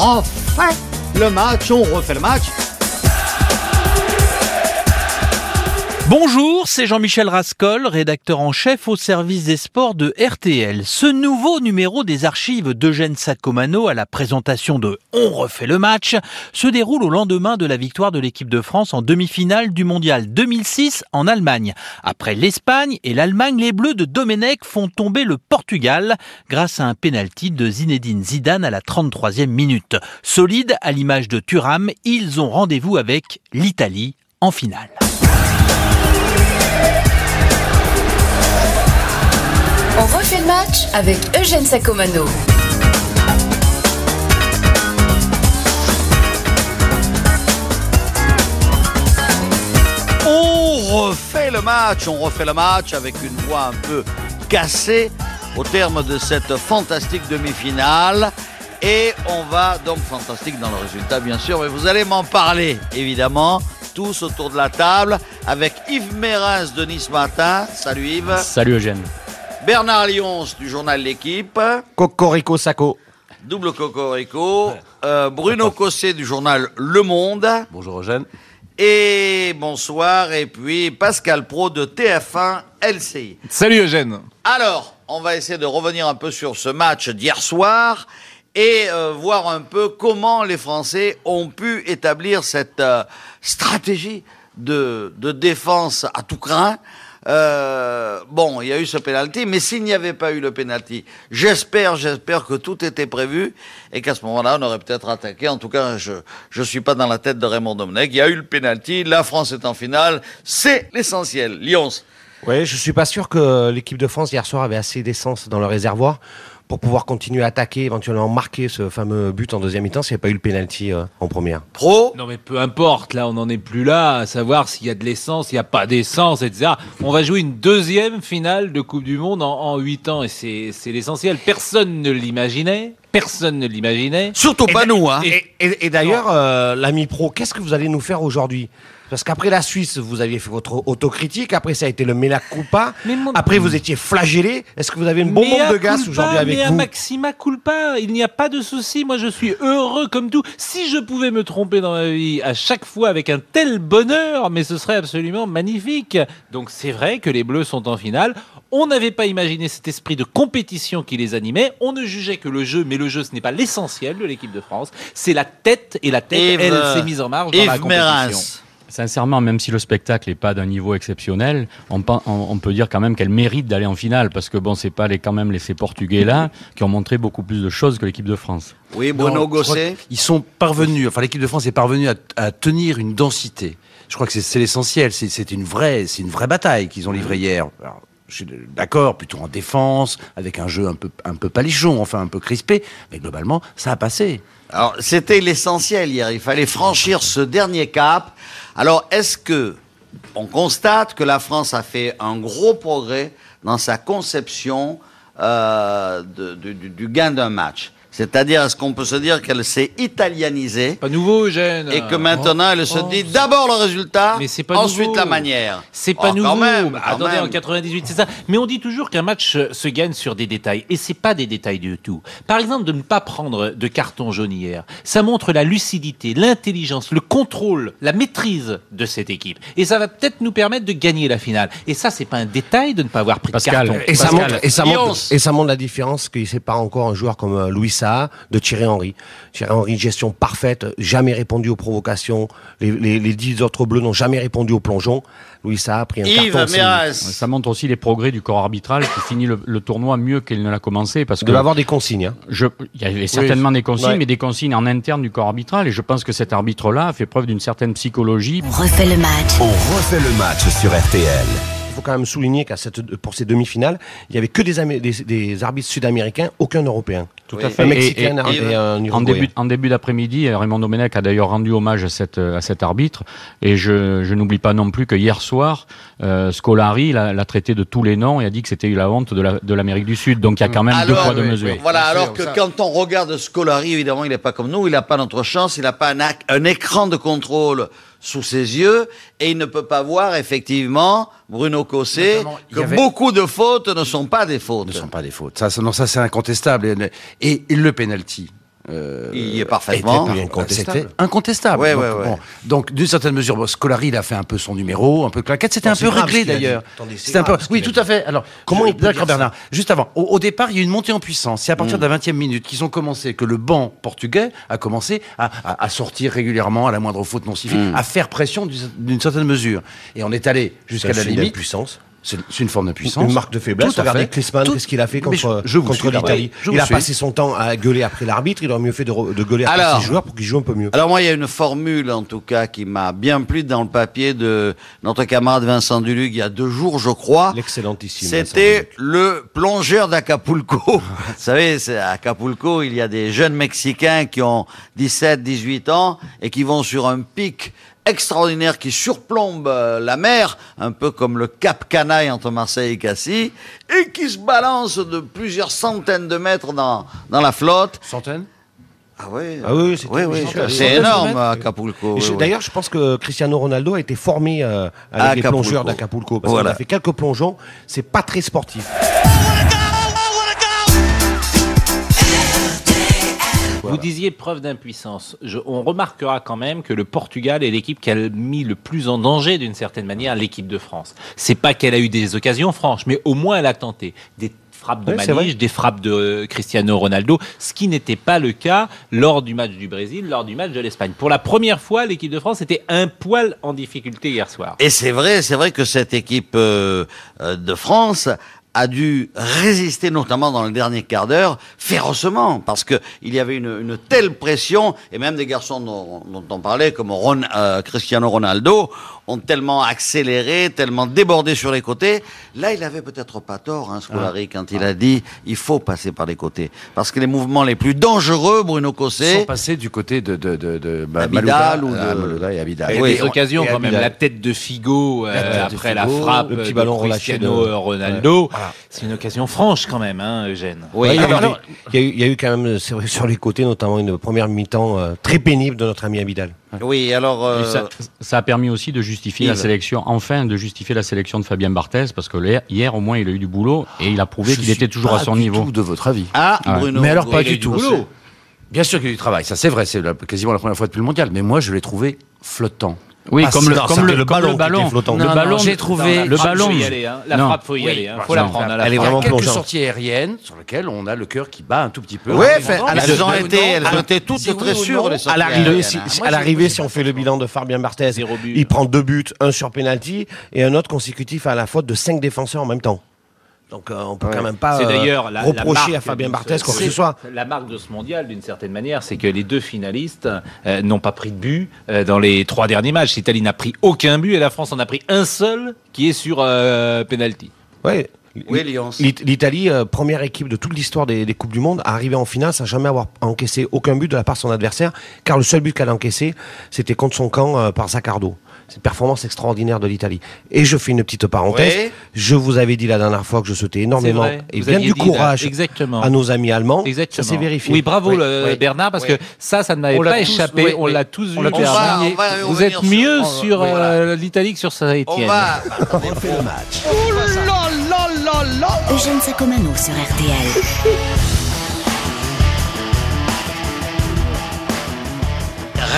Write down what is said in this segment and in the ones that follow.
refait le match, on refait le match. Bonjour, c'est Jean-Michel Rascol, rédacteur en chef au service des sports de RTL. Ce nouveau numéro des archives d'Eugène Sacomano à la présentation de On refait le match se déroule au lendemain de la victoire de l'équipe de France en demi-finale du mondial 2006 en Allemagne. Après l'Espagne et l'Allemagne, les Bleus de Domenech font tomber le Portugal grâce à un penalty de Zinedine Zidane à la 33e minute. Solide à l'image de Thuram, ils ont rendez-vous avec l'Italie en finale. Match avec Eugène Sacomano. On refait le match, on refait le match avec une voix un peu cassée au terme de cette fantastique demi-finale. Et on va donc fantastique dans le résultat bien sûr, mais vous allez m'en parler évidemment tous autour de la table avec Yves Mérins de Nice Matin. Salut Yves. Salut Eugène. Bernard Lyons du journal L'équipe. Cocorico Saco. Double Cocorico. Euh, Bruno Cossé du journal Le Monde. Bonjour Eugène. Et bonsoir. Et puis Pascal Pro de TF1 LCI. Salut Eugène. Alors, on va essayer de revenir un peu sur ce match d'hier soir et euh, voir un peu comment les Français ont pu établir cette euh, stratégie de, de défense à tout craint. Euh, bon, il y a eu ce penalty, mais s'il n'y avait pas eu le penalty, j'espère, j'espère que tout était prévu et qu'à ce moment-là, on aurait peut-être attaqué. En tout cas, je je suis pas dans la tête de Raymond Domenech. Il y a eu le penalty, la France est en finale, c'est l'essentiel. Lyons. Oui, je suis pas sûr que l'équipe de France hier soir avait assez d'essence dans le réservoir pour pouvoir continuer à attaquer, éventuellement marquer ce fameux but en deuxième mi-temps s'il n'y avait pas eu le penalty euh, en première. Pro. Non mais peu importe, là on n'en est plus là à savoir s'il y a de l'essence, s'il n'y a pas d'essence, etc. On va jouer une deuxième finale de Coupe du Monde en, en 8 ans et c'est c'est l'essentiel. Personne ne l'imaginait, personne ne l'imaginait. Surtout pas nous, hein. Et, et- et d'ailleurs, euh, l'ami pro, qu'est-ce que vous allez nous faire aujourd'hui? Parce qu'après la Suisse, vous aviez fait votre autocritique, après ça a été le Mea culpa, mon- après vous étiez flagellé. Est-ce que vous avez une Mea de gaz aujourd'hui avec mea vous maxima culpa, il n'y a pas de souci, moi je suis heureux comme tout. Si je pouvais me tromper dans ma vie à chaque fois avec un tel bonheur, mais ce serait absolument magnifique. Donc c'est vrai que les Bleus sont en finale. On n'avait pas imaginé cet esprit de compétition qui les animait. On ne jugeait que le jeu, mais le jeu ce n'est pas l'essentiel de l'équipe de France. C'est la tête et la tête, Yves, elle s'est mise en marche dans la compétition. Sincèrement, même si le spectacle n'est pas d'un niveau exceptionnel, on, pen- on- on peut dire quand même qu'elle mérite d'aller en finale parce que bon, c'est pas les, quand même les, ces Portugais là qui ont montré beaucoup plus de choses que l'équipe de France. Oui, Bruno Gosset. qu'ils sont parvenus, enfin l'équipe de France est parvenue à, à tenir une densité. Je crois que c'est- l'essentiel. C'est c'est une vraie, c'est une vraie bataille qu'ils ont livrée hier. Alors, je suis d'accord, plutôt en défense, avec un jeu un peu, un peu palichon, enfin un peu crispé, mais globalement, ça a passé. Alors, c'était l'essentiel hier. Il fallait franchir ce dernier cap. Alors, est-ce que on constate que la France a fait un gros progrès dans sa conception euh, du gain d'un match? C'est-à-dire, est-ce qu'on peut se dire qu'elle s'est italianisée Pas nouveau, Eugène. et que maintenant elle se oh, dit d'abord le résultat, Mais c'est pas ensuite nouveau. la manière C'est pas Oh, nouveau. Quand même, Bah, quand Attendez, même. en 98, c'est ça. Mais on dit toujours qu'un match euh, se gagne sur des détails. Et c'est pas des détails du tout. Par exemple, de ne pas prendre de carton jaune hier. Ça montre la lucidité, l'intelligence, le contrôle, la maîtrise de cette équipe. Et ça va peut-être nous permettre de gagner la finale. Et ça, c'est pas un détail de ne pas avoir pris Pascal, de carton. Et ça, montre, et, ça Lyons. montre, et ça montre la différence qu'il sépare encore un joueur comme euh, Louis De Thierry Henry. Thierry Henry, gestion parfaite, jamais répondu aux provocations. Les, les, les dix autres bleus n'ont jamais répondu au plongeon. Louis Saha a pris un Yves carton. Ça montre aussi les progrès du corps arbitral qui finit le, le tournoi mieux qu'il ne l'a commencé parce De que l'avoir des consignes. hein. je, il y avait certainement des consignes, Ouais. mais des consignes en interne du corps arbitral et je pense que cet arbitre-là a fait preuve d'une certaine psychologie. On refait le match. On refait le match sur RTL. Il faut quand même souligner qu'à cette, pour ces demi-finales, il y avait que des, Amé- des, des arbitres sud-américains, aucun européen. Tout à fait. Un Et- Mexicain et- et, et- un En début, en début d'après-midi, Raymond Domenech a d'ailleurs rendu hommage à, cette, à cet arbitre. Et je, je n'oublie pas non plus que hier soir, euh, Scolari l'a traité de tous les noms et a dit que c'était la honte de la- de l'Amérique du Sud. Donc il y a quand même deux poids, deux oui, mesures. Voilà, alors sûr, que ça. quand on regarde Scolari, évidemment, il n'est pas comme nous, il n'a pas notre chance, il n'a pas un écran de contrôle sous ses yeux, et il ne peut pas voir, effectivement, Bruno Cossé, que avait- beaucoup de fautes ne sont pas des fautes. ne sont pas des fautes. Ça, non, ça c'est incontestable. Et, et- et le penalty. Euh, Il y est parfaitement. incontestable. C'était incontestable. Ouais, donc, ouais, ouais. bon. Donc, d'une certaine mesure, bon, Scolari, il a fait un peu son numéro, un peu claquette. C'était un peu réglé d'ailleurs. C'était un peu. Oui, tout à fait. Alors, Comment je- il peut D'accord, Bernard. Juste avant, au, au départ, il y a eu une montée en puissance. C'est à partir Mm. de la 20e minute qu'ils ont commencé, que le banc portugais a commencé à, à- à sortir régulièrement à la moindre faute non civique, Mm. à faire pression d'une d'une certaine mesure. Et on est allé jusqu'à la limite. puissance. C'est c'est une forme de puissance. Une marque de faiblesse. Tout Regardez. Klinsmann, Tout- qu'est-ce qu'il a fait contre, je- je vous contre l'Italie oui, Il a suis. passé son temps à gueuler après l'arbitre. Il aurait mieux fait de, gueuler après Alors- ses joueurs pour qu'ils jouent un peu mieux. Alors moi, il y a une formule, en tout cas, qui m'a bien plu dans le papier de notre camarade Vincent Dulugue il y a deux jours, je crois. L'excellentissime. C'était le plongeur d'Acapulco. Vous savez, c'est- à Acapulco, il y a des jeunes Mexicains qui ont 17, 18 ans et qui vont sur un pic extraordinaire qui surplombe euh, la mer, un peu comme le Cap Canaille entre Marseille et Cassis, et qui se balance de plusieurs centaines de mètres dans, dans la flotte. Centaines? Ah oui, Ah oui, c'est énorme. Acapulco. Je- oui, oui. D'ailleurs, je pense que Cristiano Ronaldo a été formé euh, avec À les Acapulco. plongeurs d'Acapulco. Parce Voilà. qu'il a fait quelques plongeons. C'est pas très sportif. Vous disiez preuve d'impuissance. On remarquera quand même que le Portugal est l'équipe qui a mis le plus en danger, d'une certaine manière, l'équipe de France. C'est pas qu'elle a eu des occasions franches, mais au moins elle a tenté. Des frappes de Manige, des frappes de euh, Cristiano Ronaldo, ce qui n'était pas le cas lors du match du Brésil, lors du match de l'Espagne. Pour la première fois, l'équipe de France était un poil en difficulté hier soir. Et c'est vrai, c'est vrai que cette équipe euh, euh, de France a dû résister, notamment dans le dernier quart d'heure, férocement, parce que il y avait une, une telle pression, et même des garçons dont, dont on parlait, comme Ron- euh, Cristiano Ronaldo, ont tellement accéléré, tellement débordé sur les côtés. Là, il avait peut-être pas tort, hein, Scolari, quand il a dit il faut passer par les côtés, parce que les mouvements les plus dangereux, Bruno Sans Cossé, passer du côté de, de, de, de bah, Malouda, ou de- ah, Malouda et Abidal. Il y a Oui, des on- occasions et quand même. La tête de Figo euh, La tête de après la frappe le petit de ballon relâché Cristiano de- Ronaldo. C'est une occasion franche quand même, hein, Eugène. Oui, Ouais, il, y a alors- eu, il y a eu- il y a eu quand même, c'est vrai, sur les côtés, notamment une première mi-temps euh, très pénible de notre ami Abidal. oui, alors. Euh, ça, ça a permis aussi de justifier la sélection, enfin de justifier la sélection de Fabien Barthez, parce que hier, au moins il a eu du boulot et il a prouvé qu'il était toujours pas à son du niveau. tout de votre avis. Ah, Ah ouais. Bruno. Mais alors, pas il a du eu tout. boulot. Bien sûr qu'il y a eu du travail, ça c'est vrai, c'est quasiment la première fois depuis le mondial, mais moi je l'ai trouvé flottant. Oui, Ah, comme le, non, comme c'était le, le comme ballon le ballon. flottant. Le Non, ballon, non, j'ai trouvé- le frappe, ballon. faut y aller, hein. La Non. frappe, faut y Oui, aller. hein. Faut la non. prendre. à la Elle est vraiment quelques plongeante. sorties aériennes sur lesquelles on a le cœur qui bat un tout petit peu. Oui, elles ont été, non, elles ont alors, été toutes très sûres, non, À l'arrivée, à l'arrivée, si on fait le bilan de Fabien Barthez, il prend deux buts, un sur penalty et un autre consécutif à la faute de cinq défenseurs en même temps. Donc euh, on peut quand même pas C'est euh, d'ailleurs la, reprocher marque à Fabien de Barthez ce- quoi que ce soit. La marque de ce mondial, d'une certaine manière, c'est que les deux finalistes euh, n'ont pas pris de but euh, dans les trois derniers matchs. L'Italie n'a pris aucun but et la France en a pris un seul, qui est sur euh, penalty. Ouais. Oui, L'Italie, euh, première équipe de toute l'histoire des, des Coupes du Monde, à arriver en finale sans jamais avoir encaissé aucun but de la part de son adversaire, car le seul but qu'elle a encaissé, c'était contre son camp euh, par Zaccardo. C'est une performance extraordinaire de l'Italie. Et je fais une petite parenthèse. Oui. Je vous avais dit la dernière fois que je souhaitais énormément et Vous bien du là, courage exactement. à nos amis allemands. Exactement. Ça s'est vérifié. Oui, bravo Oui. le- Oui. Bernard, parce Oui. que ça, ça ne m'avait On pas tous- échappé. oui, on oui. l'a tous On vu. On on Vous êtes sur- mieux on- sur voilà. euh, l'Italie que sur On Saint-Étienne. va. Refait le match. Eugène Sacomano sur RTL.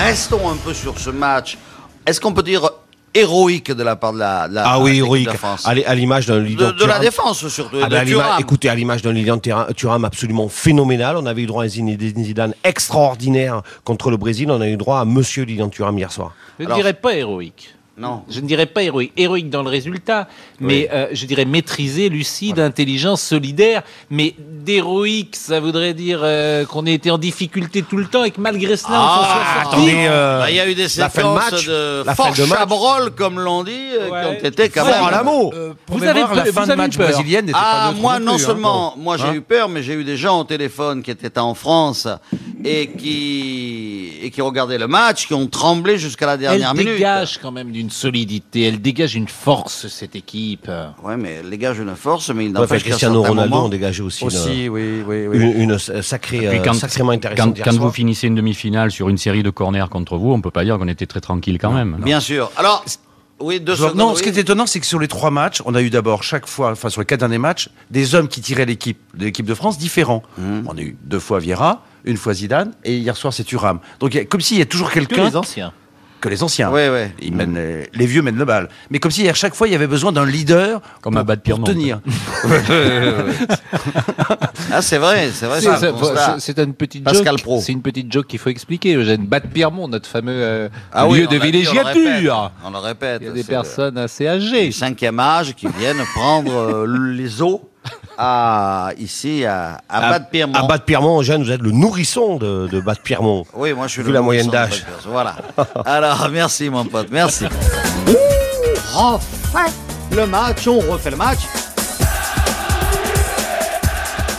Restons un peu sur ce match. Est-ce qu'on peut dire héroïque de la part de la, de la Ah oui, héroïque. de France À l'image d'un de, Lilian de la Thuram. défense surtout. Ah de ben, à l'ima- Thuram. écoutez, à l'image d'un Lilian Thuram- Thuram absolument phénoménal, on avait eu droit à un Zinedine Zidane extraordinaire contre le Brésil, on a eu droit à Monsieur Lilian Thuram hier soir. Je ne Alors- dirais pas héroïque. Non. Je ne dirais pas héroïque. Héroïque dans le résultat, mais euh, je dirais maîtrisé, lucide, intelligent, solidaire. Mais d'héroïque, ça voudrait dire euh, qu'on ait été en difficulté tout le temps et que malgré cela, on s'en soit Ah, sorti. attendez, euh, Bah, Il y a eu des séquences match, de fort de chabrol, comme l'on dit, Ouais. qui ont été quand même... à l'amour. Euh, Vous avez avez la fin vous de match eu peur. brésilienne n'était Ah, pas moi, non non plus, hein. seulement, moi j'ai Hein eu peur, mais j'ai eu des gens au téléphone qui étaient en France et qui, et qui regardaient le match, qui ont tremblé jusqu'à la Elle dernière minute. dégage quand même d'une solidité, elle dégage une force, cette équipe. Ouais, mais elle dégage une force, mais il Ouais, enfin, n'empêche qu'à Cristiano Ronaldo ont dégagé aussi, oui, oui, une, oui. une- une sacrée, euh, quand- sacrément intéressante quand vous finissez une demi-finale sur une série de corners contre vous, on peut pas dire qu'on était très tranquille quand même. Bien sûr. Alors, oui, deux Genre, secondes. non, oui. ce qui est étonnant, c'est que sur les trois matchs, on a eu d'abord chaque fois, enfin sur les quatre derniers matchs, des hommes qui tiraient l'équipe de l'équipe de France différents. Mmh. On a eu deux fois Vieira, une fois Zidane, et hier soir c'est Thuram. Donc il y a- comme s'il y a toujours Que quelqu'un les anciens. que les anciens. Oui, oui. Ils mènent les, les vieux mènent le bal. Mais comme si à chaque fois il y avait besoin d'un leader Comme pour, à Bad pour tenir. Ah, c'est vrai, c'est vrai. C'est une petite Pascal joke. Pro. C'est une petite joke qu'il faut expliquer. Eugène Bat Piermont, notre fameux euh, Ah lieu on de on villégiature. On le répète. Il y a des personnes assez âgées. du cinquième âge qui viennent prendre euh, les eaux à, ici à, à Bas de Pierremont. À Bas de Pierremont, Eugène, vous êtes le nourrisson de, de Bas de Pierremont. Oui, moi je suis Vu le la moyenne d'âge. Voilà. Alors, merci mon pote, merci. On refait le match, on refait le match.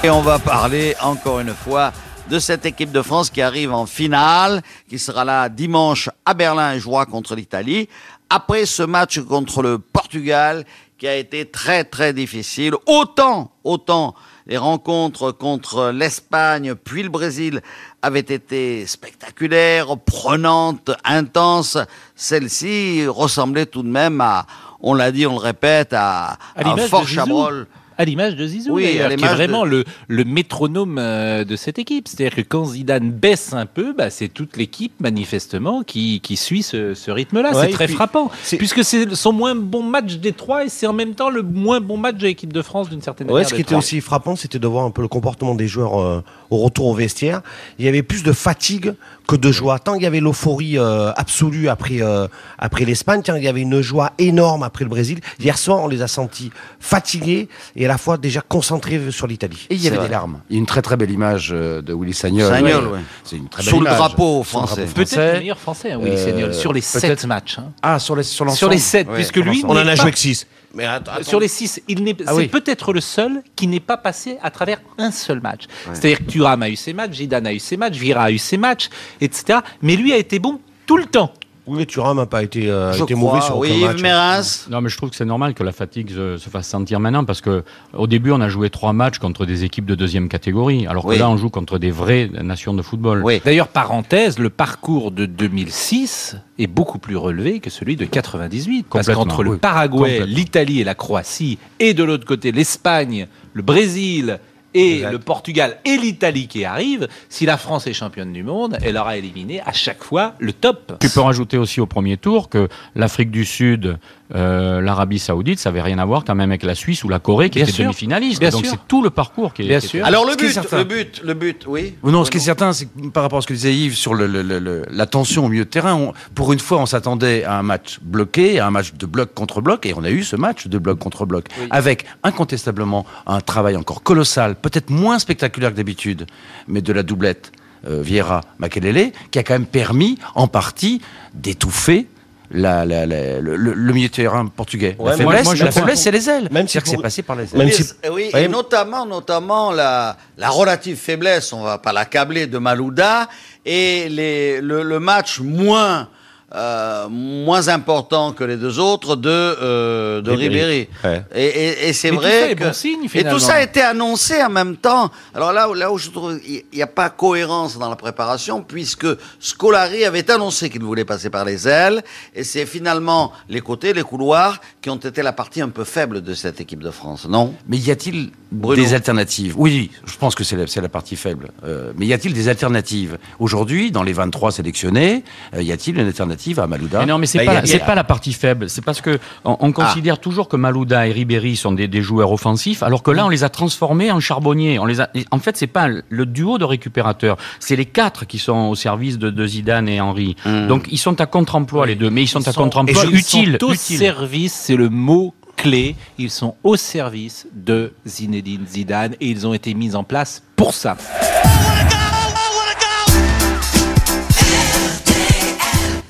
Et on va parler encore une fois de cette équipe de France qui arrive en finale, qui sera là dimanche à Berlin et jouera contre l'Italie. Après ce match contre le Portugal, qui a été très très difficile, autant, autant les rencontres contre l'Espagne puis le Brésil avaient été spectaculaires, prenantes, intenses. Celle-ci ressemblait tout de même à, on l'a dit, on le répète, à, À à fort. Chabrol. À l'image de Zizou, Oui, qui est de- vraiment le, le métronome euh, de cette équipe. C'est-à-dire que quand Zidane baisse un peu, bah, c'est toute l'équipe, manifestement, qui, qui suit ce, ce rythme-là. Ouais, c'est très puis, frappant. Puisque c'est son moins bon match des trois et c'est en même temps le moins bon match de l'équipe de France d'une certaine Ouais, manière. ce qui était aussi frappant, c'était de voir un peu le comportement des joueurs euh, au retour au vestiaire. Il y avait plus de fatigue que de joie. Tant il y avait l'euphorie euh, absolue après euh, après l'Espagne, tant il y avait une joie énorme après le Brésil. Hier soir, on les a sentis fatigués et à la fois déjà concentrés sur l'Italie. Et il y avait vrai. des larmes. Il y a une très très belle image euh, de Willy Sagnol. Sagnol, Ouais. C'est une très belle Sous le image. drapeau français. Peut-être le meilleur français, hein, Willy Euh, Sagnol, sur les sept matchs. hein. Ah, sur les sur l'ensemble. Sur les sept, Ouais, puisque lui. On en a joué que 6. Mais. Sur les six, il n'est, Ah c'est oui. peut-être le seul qui n'est pas passé à travers un seul match. C'est-à-dire que Thuram a eu ses matchs, Zidane a eu ses matchs, Vira a eu ses matchs, etc. Mais lui a été bon tout le temps. Oui, mais Thuram n'a pas été, euh, Je été crois. mauvais sur oui, aucun match. Mérens. Non, mais je trouve que c'est normal que la fatigue se, se fasse sentir maintenant parce que au début, on a joué trois matchs contre des équipes de deuxième catégorie, alors que là, on joue contre des vraies nations de football. Oui. D'ailleurs, parenthèse, le parcours de 2006 est beaucoup plus relevé que celui de 98. Parce qu'entre le. Paraguay, l'Italie et la Croatie, et de l'autre côté l'Espagne, le Brésil et Exact. le Portugal et l'Italie qui arrivent, si la France est championne du monde, elle aura éliminé à chaque fois le top. Tu peux rajouter aussi au premier tour que l'Afrique du Sud, euh, l'Arabie Saoudite, ça n'avait rien à voir quand même avec la Suisse ou la Corée qui Bien demi-finalistes. Bien Donc sûr. c'est tout le parcours qui est. Bien qui est- sûr. Alors le but, certain. le but, le but, oui. Ou non, ce qui est certain, c'est que par rapport à ce que disait Yves sur le, le- le- le- la tension au milieu de terrain, on- pour une fois, on s'attendait à un match bloqué, à un match de bloc contre bloc, et on a eu ce match de bloc contre bloc, avec incontestablement un travail encore colossal, peut-être moins spectaculaire que d'habitude, mais de la doublette euh, Vieira-Makelele, qui a quand même permis, en partie, d'étouffer la, la- la- le, milieu de terrain portugais. Ouais, la faiblesse, moi, je la crois- faiblesse, c'est les ailes. Même si C'est-à-dire que pour- c'est passé par les ailes. Même si- oui, et notamment, notamment la, la relative faiblesse, on va pas l'accabler de Malouda, et les, le, le match moins, euh, moins important que les deux autres de, euh, de Ribéry. Ouais. Et, et- et c'est tout vrai est que... bon signe, et tout ça a été annoncé en même temps. Alors là, où- là où je trouve il n'y a pas cohérence dans la préparation, puisque Scolari avait annoncé qu'il voulait passer par les ailes, et c'est finalement les côtés, les couloirs, qui ont été la partie un peu faible de cette équipe de France, non? Mais y a-t-il des alternatives? Oui, je pense que c'est la, la partie faible. Euh, mais y a-t-il des alternatives? Aujourd'hui, dans les 23 sélectionnés, euh, y a-t-il une alternative? À Malouda Mais non, mais c'est Bah, pas, a- c'est pas la partie faible. C'est parce que on, on considère toujours que Malouda et Ribéry sont des, des joueurs offensifs, alors que là, on les a transformés en charbonniers. On les a, en fait, c'est pas le duo de récupérateurs, c'est les quatre qui sont au service de, de Zidane et Henry. Donc, ils sont à contre-emploi les deux, mais ils sont à contre-emploi Ils utiles. sont au service, c'est le mot clé. Ils sont au service de Zinedine Zidane et ils ont été mis en place pour ça.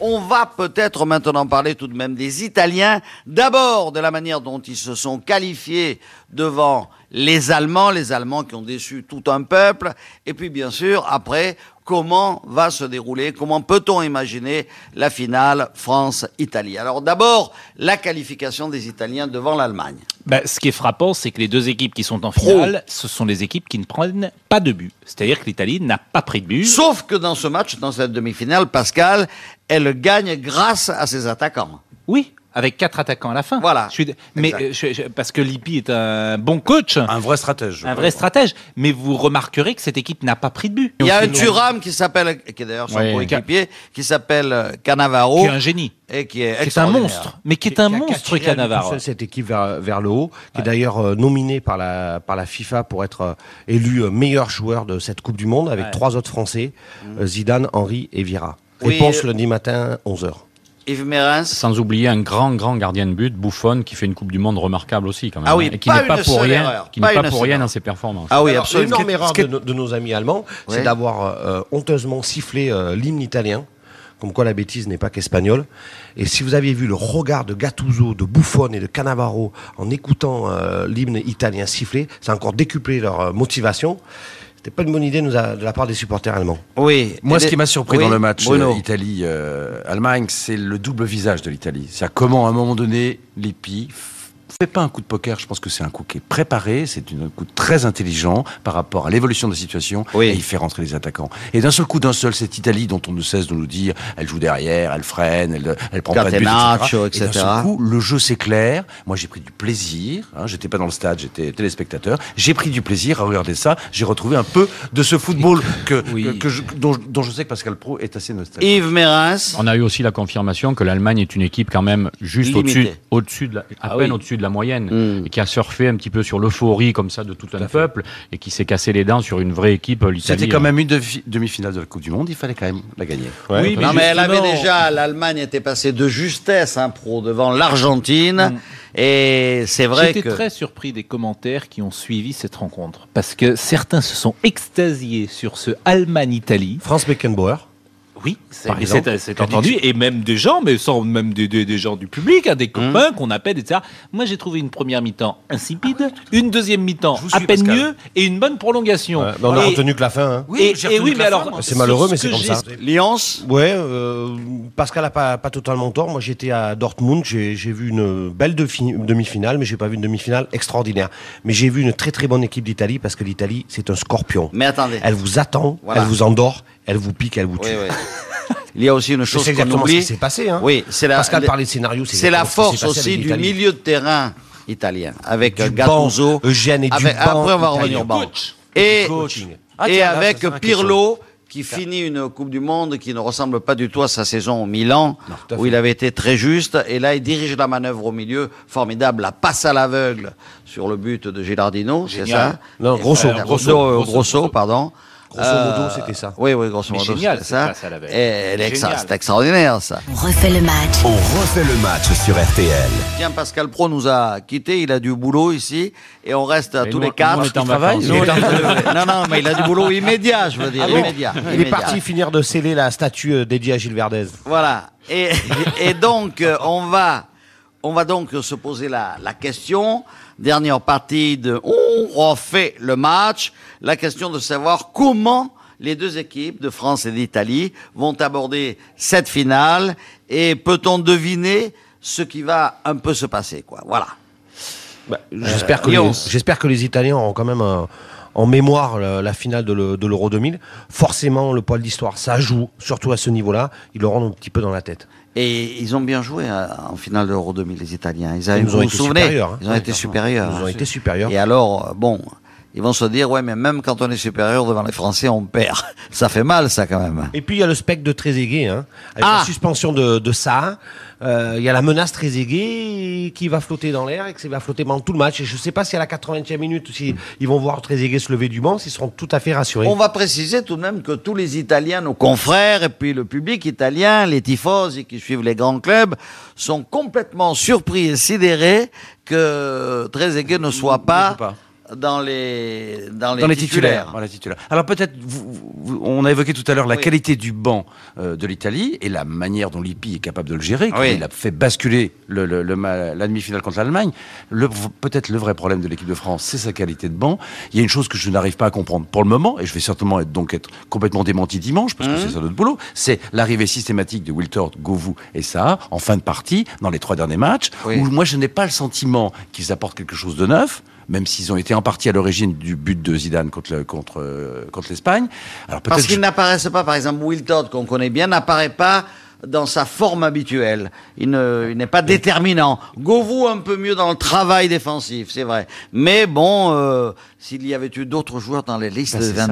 On va peut-être maintenant parler tout de même des Italiens. D'abord de la manière dont ils se sont qualifiés devant les Allemands, les Allemands qui ont déçu tout un peuple. Et puis bien sûr, après, comment va se dérouler, comment peut-on imaginer la finale France-Italie? Alors d'abord, la qualification des Italiens devant l'Allemagne. Bah, ce qui est frappant, c'est que les deux équipes qui sont en finale, ce sont les équipes qui ne prennent pas de but. C'est-à-dire que l'Italie n'a pas pris de but. Sauf que dans ce match, dans cette demi-finale, Pascal, elle gagne grâce à ses attaquants. Oui, avec quatre attaquants à la fin. Voilà. Je suis- mais euh, je- je- parce que Lippi est un bon coach, Un vrai stratège. un vrai stratège. Mais vous remarquerez que cette équipe n'a pas pris de but. Il y a un Thuram qui s'appelle, qui est d'ailleurs son Ouais. coéquipier, qui s'appelle euh, Cannavaro Qui est un génie, et qui est qui est un monstre, mais qui est Qui- un qui qui monstre, seul cette équipe vers, vers le haut, qui est d'ailleurs euh, nominé par la, par la FIFA pour être euh, élu meilleur joueur de cette Coupe du Monde avec Ouais. trois autres Français, euh, Zidane, Henry et. Oui, Réponse euh, lundi matin, 11h. Yves Mérens. Sans oublier un grand, grand gardien de but, Buffon, qui fait une Coupe du Monde remarquable aussi, quand même. Ah oui, hein, et qui n'est pas pour rien, erreur, qui pas n'est pas une pour rien dans ses performances. Ah oui, Alors, absolument. L'énorme erreur de, nos- de nos amis allemands, Ouais. c'est d'avoir euh, honteusement sifflé euh, l'hymne italien. Comme quoi la bêtise n'est pas qu'espagnole. Et si vous aviez vu le regard de Gattuso, de Buffon et de Cannavaro en écoutant euh, l'hymne italien siffler, ça a encore décuplé leur euh, motivation. C'était pas une bonne idée de, nous a- de la part des supporters allemands. Oui. Moi, ce les- qui m'a surpris Oui, dans le match euh, Italie-Allemagne, c'est le double visage de l'Italie. C'est-à-dire comment, à un moment donné, Lippi f- fait pas un coup de poker. Je pense que c'est un coup qui est préparé. C'est un coup très intelligent par rapport à l'évolution de la situation. Oui. Et il fait rentrer les attaquants. Et d'un seul coup, d'un seul, cette Italie dont on ne cesse de nous dire, elle joue derrière, elle freine, elle, elle prend pas de but, etc. Et d'un seul coup, le jeu s'éclaire. Moi, j'ai pris du plaisir. Hein, j'étais pas dans le stade, j'étais téléspectateur. J'ai pris du plaisir à regarder ça. J'ai retrouvé un peu de ce football que, Oui. que, que je- dont, dont je sais que Pascal Pro est assez nostalgique. Yves Mérens. On a eu aussi la confirmation que l'Allemagne est une équipe quand même juste au-dessus, au-dessus de la, à Ah peine oui. au-dessus de la moyenne, Mm. et qui a surfé un petit peu sur l'euphorie comme ça de tout, un peuple, et qui s'est cassé les dents sur une vraie équipe, l'Italie. C'était quand même une demi-finale de la Coupe du Monde. Il fallait quand même la gagner. Oui, non, mais elle avait déjà, l'Allemagne était passée de justesse, hein, pro, devant l'Argentine. Et c'est vrai J'étais que. très surpris des commentaires qui ont suivi cette rencontre. Parce que certains se sont extasiés sur ce Allemagne-Italie. Franz Beckenbauer. Oui, c'est entendu. Et même des gens, mais sans même des, des- des gens du public, hein, des Hum. copains qu'on appelle, etc. Moi, j'ai trouvé une première mi-temps insipide, une deuxième mi-temps à peine Pascal. mieux et une bonne prolongation. Ouais, on a Et- retenu que la fin. hein. et, et oui, que mais alors. C'est malheureux, mais ce c'est comme ça. Lyons. Ouais, euh, Pascal a pas, pas totalement tort. Moi, j'étais à Dortmund, j'ai vu une belle demi-finale, mais j'ai pas vu une demi-finale extraordinaire. Mais j'ai vu une très très bonne équipe d'Italie parce que l'Italie, c'est un scorpion. Mais attendez. Elle vous attend, Voilà. elle vous endort, elle vous pique, elle vous tue. Oui, oui. Il y a aussi une chose C'est qu'on ce oublie. s'est passé. Hein. Oui, c'est la, Pascal parlait de scénario. c'est la force aussi du milieu de terrain italien, avec Du Gattuso. banc, Eugène et du avec- banc Après, on va revenir au banc. Et. Ah, tiens, avec Pirlo, qui finit une Coupe du Monde qui ne ressemble pas du tout à sa saison au Milan, où il avait été très juste. Et là, il dirige la manœuvre au milieu. Formidable. La passe à l'aveugle sur le but de Gilardino, c'est ça Non, grosso, grosso. Grosso, grosso, pardon. Grosso modo, c'était ça. Oui, oui, grosso modo, génial, ça. elle est extra- c'est extraordinaire, ça. On refait le match. On refait le match sur RTL. Tiens, Pascal Pro nous a quittés, il a du boulot ici, et on reste à tous nous- les quatre. nous, on est en Il travaille. vacances. Nous, on est en- non, non, mais il a du boulot immédiat, je veux dire, Ah bon immédiat. Il est parti finir de sceller la statue euh, dédiée à Gilles Verdez. Voilà. Et, et donc, euh, on va, on va donc se poser la, la question. Dernière partie de On refait le match. La question de savoir comment les deux équipes de France et d'Italie vont aborder cette finale et peut-on deviner ce qui va un peu se passer, quoi. Voilà. Bah, J'espère que, les- Lyon. j'espère que les Italiens auront quand même euh, en mémoire la, la finale de le- l'Euro 2000. Forcément, le poil d'histoire, ça joue, surtout à ce niveau-là. Ils l'auront un petit peu dans la tête. Et ils ont bien joué euh, en finale de l'Euro 2000, les Italiens. Ils, avaient, Ils nous ont vous été vous souvenez supérieurs, hein. Ils ont été supérieurs. Ils ont été supérieurs. Et alors, euh, bon, ils vont se dire, ouais, mais même quand on est supérieur devant les Français, on perd. Ça fait mal, ça, quand même. Et puis il y a le spectre de Trezeguet, hein, avec Ah la suspension de, de ça. euh, Il y a la menace Trezeguet qui va flotter dans l'air et qui va flotter pendant tout le match. Et je ne sais pas si à la 80e minute, si ils vont voir Trezeguet se lever du banc, s'ils seront tout à fait rassurés. On va préciser tout de même que tous les Italiens, nos confrères, et puis le public italien, les tifosi qui suivent les grands clubs, sont complètement surpris et sidérés que Trezeguet ne soit pas. Dans les dans les, dans les titulaires. titulaires. Dans les titulaires. Alors peut-être, on a évoqué tout à l'heure la Oui. qualité du banc euh, de l'Italie et la manière dont Lippi est capable de le gérer. Oui. Il a fait basculer le, le- la demi-finale contre l'Allemagne. Le- Peut-être le vrai problème de l'équipe de France, c'est sa qualité de banc. Il y a une chose que je n'arrive pas à comprendre pour le moment, et je vais certainement être, donc être complètement démenti dimanche, parce que c'est ça notre boulot, c'est l'arrivée systématique de Wiltord, Govou et Saha en fin de partie, dans les trois derniers matchs, Oui. où moi je n'ai pas le sentiment qu'ils apportent quelque chose de neuf, même s'ils ont été en partie à l'origine du but de Zidane contre, le- contre, contre l'Espagne. Alors Parce qu'ils n'apparaissent pas, par exemple, Wiltord, qu'on connaît bien, n'apparaît pas dans sa forme habituelle. Il ne- il n'est pas déterminant. Govou un peu mieux dans le travail défensif, c'est vrai. Mais bon, euh, s'il y avait eu d'autres joueurs dans les listes Ben, de c'est ça.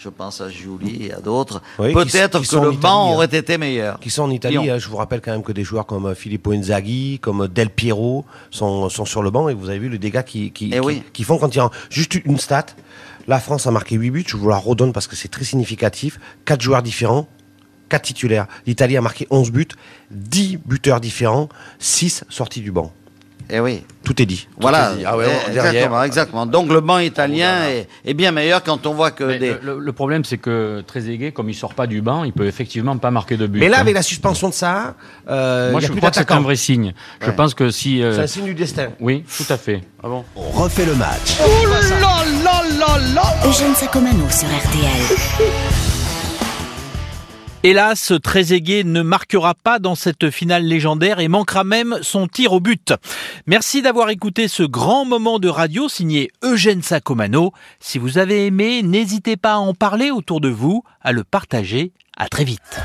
23, je pense à Julie et à d'autres, Oui, peut-être que le en banc hein. aurait été meilleur. qui sont en Italie. Hein. je vous rappelle quand même que des joueurs comme euh, Filippo Inzaghi, comme Del Piero sont, sont sur le banc et vous avez vu les dégâts qui, qui, Eh qui, oui. qui font quand ils rentrent. Juste une stat. La France a marqué 8 buts. Je vous la redonne parce que c'est très significatif. 4 joueurs différents. 4 titulaires. L'Italie a marqué 11 buts, 10 buteurs différents, 6 sortis du banc. Eh oui. Tout est dit. Voilà, est dit. Ah ouais, Eh, derrière. exactement, exactement. Donc le banc italien est, est bien meilleur quand on voit que Mais des... le, le problème, c'est que Trezeguet, comme il sort pas du banc, il peut effectivement pas marquer de but. Mais là, hein. avec la suspension de ça, euh, moi, il y a je plus crois que c'est un vrai signe. Je Ouais. pense que si. euh, C'est un signe du destin. Oui, tout à fait. On refait le match. Eugène Sacomano sur RTL. Hélas, Trezeguet ne marquera pas dans cette finale légendaire et manquera même son tir au but. Merci d'avoir écouté ce grand moment de radio signé Eugène Sacomano. Si vous avez aimé, n'hésitez pas à en parler autour de vous, à le partager. À très vite.